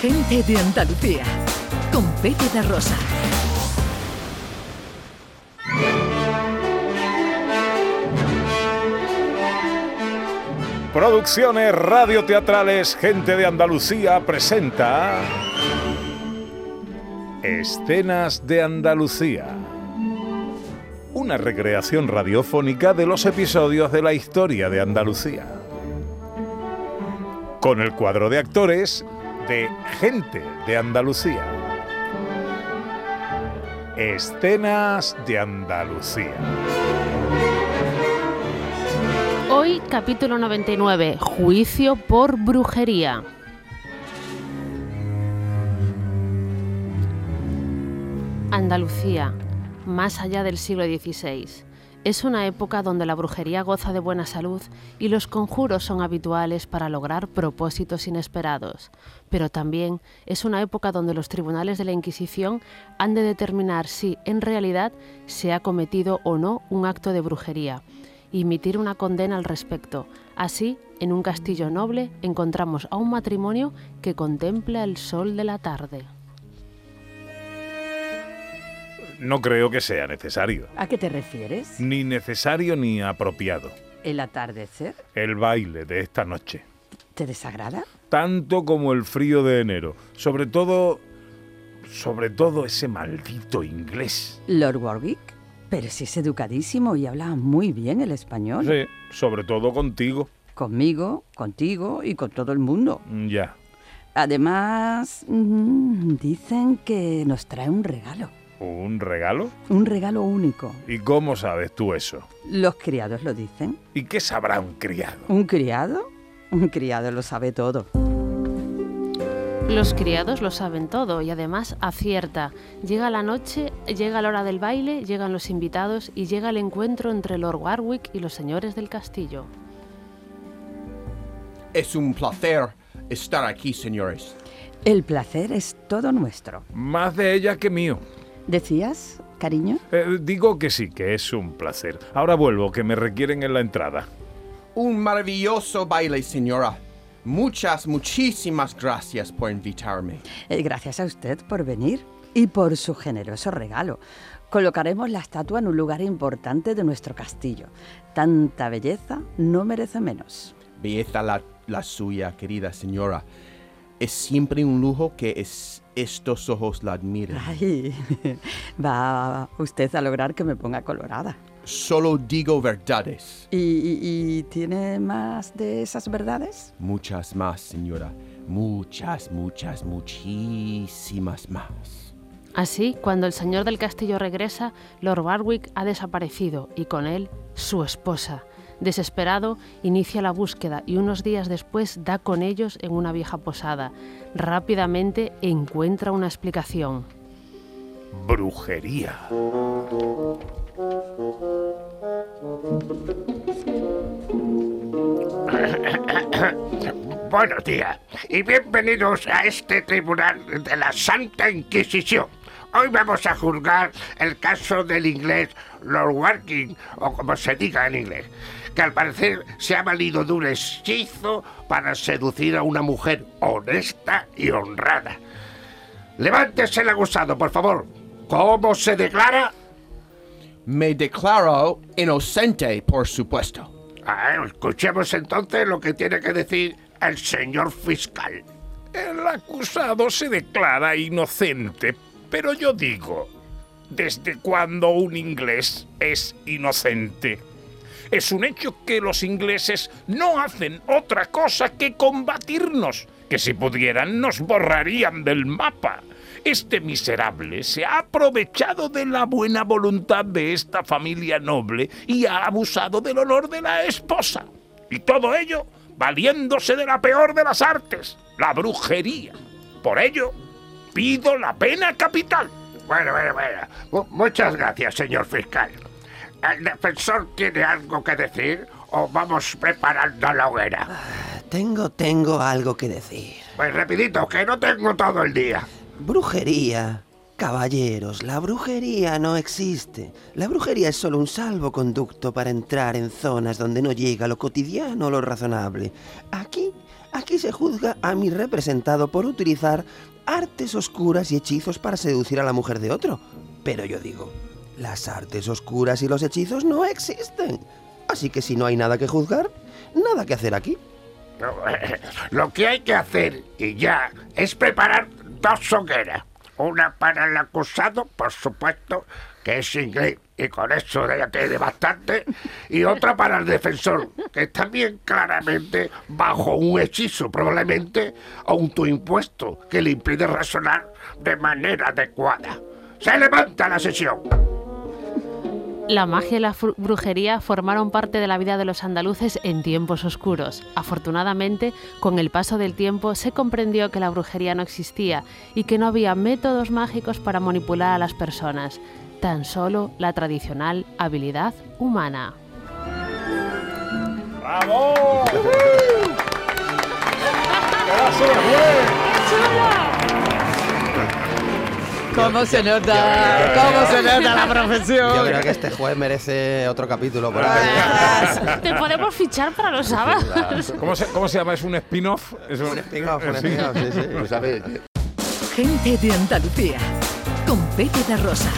Gente de Andalucía, con Pepe Rosa. Producciones radioteatrales Gente de Andalucía presenta Escenas de Andalucía. Una recreación radiofónica de los episodios de la historia de Andalucía. Con el cuadro de actores de Gente de Andalucía. Escenas de Andalucía. Hoy capítulo 99, Juicio por brujería. Andalucía, más allá del siglo XVI. Es una época donde la brujería goza de buena salud y los conjuros son habituales para lograr propósitos inesperados. Pero también es una época donde los tribunales de la Inquisición han de determinar si en realidad se ha cometido o no un acto de brujería y emitir una condena al respecto. Así, en un castillo noble encontramos a un matrimonio que contempla el sol de la tarde. No creo que sea necesario. ¿A qué te refieres? Ni necesario ni apropiado. ¿El atardecer? El baile de esta noche. ¿Te desagrada? Tanto como el frío de enero. Sobre todo... Sobre todo ese maldito inglés. ¿Lord Warwick? Pero si es educadísimo y habla muy bien el español. Sí, sobre todo contigo. Conmigo, contigo y con todo el mundo. Ya. Además, mm, dicen que nos trae un regalo. ¿Un regalo? Un regalo único. ¿Y cómo sabes tú eso? Los criados lo dicen. ¿Y qué sabrá un criado? ¿Un criado? Un criado lo sabe todo. Los criados lo saben todo y además acierta. Llega la noche, llega la hora del baile, llegan los invitados y llega el encuentro entre Lord Warwick y los señores del castillo. Es un placer estar aquí, señores. El placer es todo nuestro. Más de ella que mío. ¿Decías, cariño? Eh, digo que sí, que es un placer. Ahora vuelvo, que me requieren en la entrada. Un maravilloso baile, señora. Muchas, muchísimas gracias por invitarme. Eh, gracias a usted por venir y por su generoso regalo. Colocaremos la estatua en un lugar importante de nuestro castillo. Tanta belleza no merece menos. Belleza la, la suya, querida señora. Es siempre un lujo que es, estos ojos la admiren. Ay, va usted a lograr que me ponga colorada. Solo digo verdades. ¿Y, y- y tiene más de esas verdades? Muchas más, señora. Muchas, muchas, muchísimas más. Así, cuando el señor del castillo regresa, Lord Warwick ha desaparecido y con él su esposa. Desesperado, inicia la búsqueda y unos días después da con ellos en una vieja posada. Rápidamente encuentra una explicación. Brujería. Buenos días y bienvenidos a este tribunal de la Santa Inquisición. Hoy vamos a juzgar el caso del inglés Lord Warking, o como se diga en inglés, que al parecer se ha valido de un hechizo para seducir a una mujer honesta y honrada. Levántese el acusado, por favor. ¿Cómo se declara? Me declaro inocente, por supuesto. Ah, escuchemos entonces lo que tiene que decir el señor fiscal. El acusado se declara inocente, pero yo digo, ¿desde cuándo un inglés es inocente? Es un hecho que los ingleses no hacen otra cosa que combatirnos, que si pudieran nos borrarían del mapa. Este miserable se ha aprovechado de la buena voluntad de esta familia noble y ha abusado del honor de la esposa. Y todo ello valiéndose de la peor de las artes, la brujería. Por ello, pido la pena capital. Bueno, bueno, bueno. Mu- muchas gracias, señor fiscal. ¿El defensor tiene algo que decir o vamos preparando la hoguera? Tengo, tengo algo que decir. Pues rapidito, que no tengo todo el día. Brujería. Caballeros, la brujería no existe. La brujería es solo un salvoconducto para entrar en zonas donde no llega lo cotidiano o lo razonable. Aquí, Aquí se juzga a mi representado por utilizar artes oscuras y hechizos para seducir a la mujer de otro. Pero yo digo, las artes oscuras y los hechizos no existen. Así que si no hay nada que juzgar, nada que hacer aquí. Lo que hay que hacer, y ya, es preparar dos hogueras. Una para el acusado, por supuesto, que es inglés, y con eso ya tiene bastante, y otra para el defensor, que es también claramente bajo un hechizo, probablemente autoimpuesto, que le impide razonar de manera adecuada. Se levanta la sesión. La magia y la brujería formaron parte de la vida de los andaluces en tiempos oscuros. Afortunadamente, con el paso del tiempo se comprendió que la brujería no existía y que no había métodos mágicos para manipular a las personas, tan solo la tradicional habilidad humana. ¡Bravo! ¿Cómo se nota? ¿Cómo se nota la profesión? Yo creo que este juez merece otro capítulo por ahí. Te podemos fichar para los sábados. ¿Cómo se, cómo se llama? ¿Es un spin-off? Es Un spin-off, un spin-off, sí, sí. Gente de Andalucía. Con Pepe de Rosa.